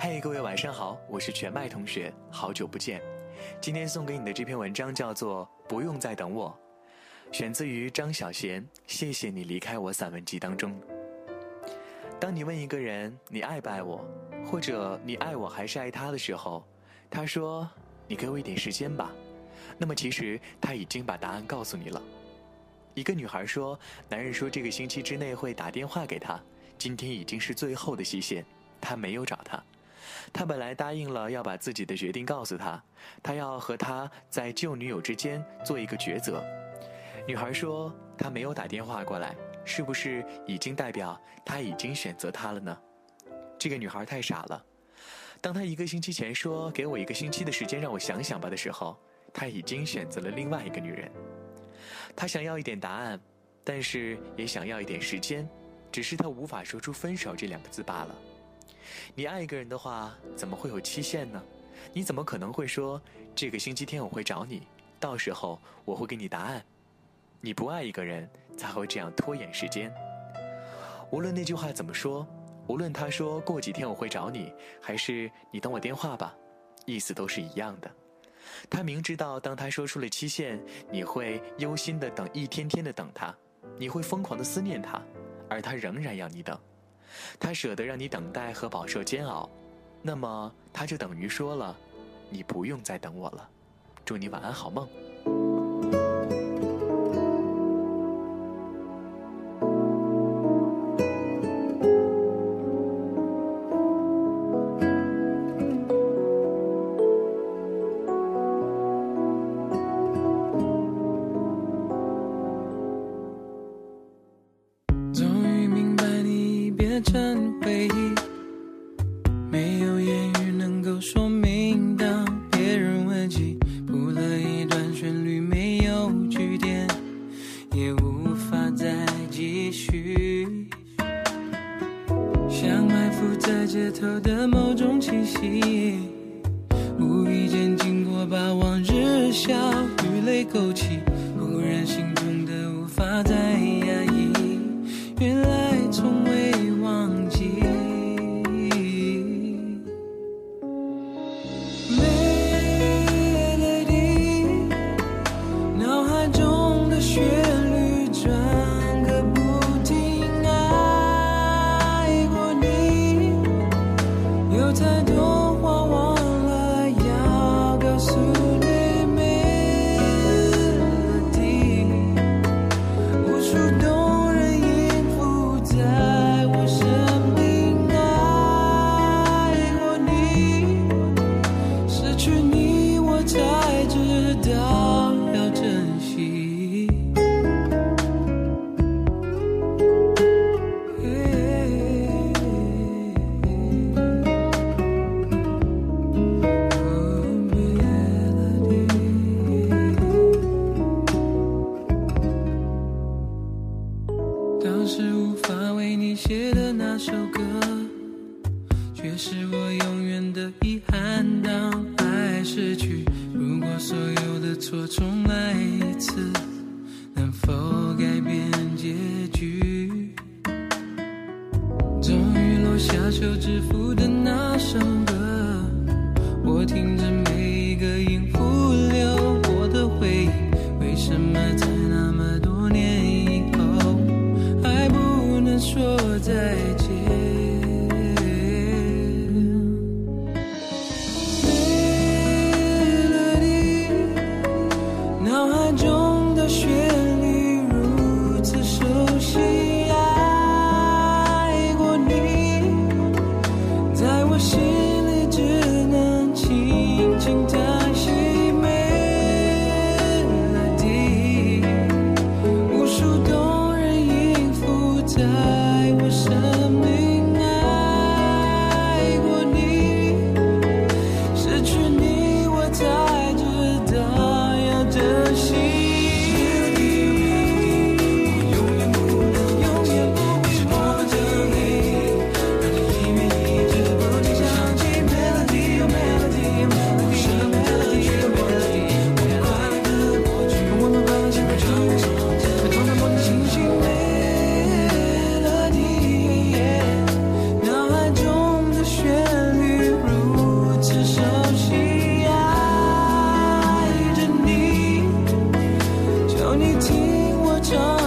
嘿，各位晚上好，我是全麦同学，好久不见。今天送给你的这篇文章叫做《不用再等我》，选自于张小娴《谢谢你离开我》散文集当中。当你问一个人你爱不爱我，或者你爱我还是爱他的时候，他说：“你给我一点时间吧。”那么其实他已经把答案告诉你了。一个女孩说：“男人说这个星期之内会打电话给她，今天已经是最后的期限，他没有找她。”他本来答应了要把自己的决定告诉他，他要和他在旧女友之间做一个抉择。女孩说：“他没有打电话过来，是不是已经代表他已经选择他了呢？”这个女孩太傻了。当他一个星期前说“给我一个星期的时间让我想想吧”的时候，他已经选择了另外一个女人。他想要一点答案，但是也想要一点时间，只是他无法说出“分手”这两个字罢了。你爱一个人的话，怎么会有期限呢？你怎么可能会说这个星期天我会找你，到时候我会给你答案？你不爱一个人才会这样拖延时间。无论那句话怎么说，无论他说过几天我会找你，还是你等我电话吧，意思都是一样的。他明知道，当他说出了期限，你会忧心的等一天天的等他，你会疯狂的思念他，而他仍然要你等。他舍得让你等待和饱受煎熬，那么他就等于说了，你不用再等我了。祝你晚安，好梦。街头的某种气息，无意间经过，把往日笑与泪勾起，忽然心痛的无法再是无法为你写的那首歌，却是我永远的遗憾。当爱逝去，如果所有的错重来一次，能否改变结局？终于落下休止符的那首歌，我听着每。听我唱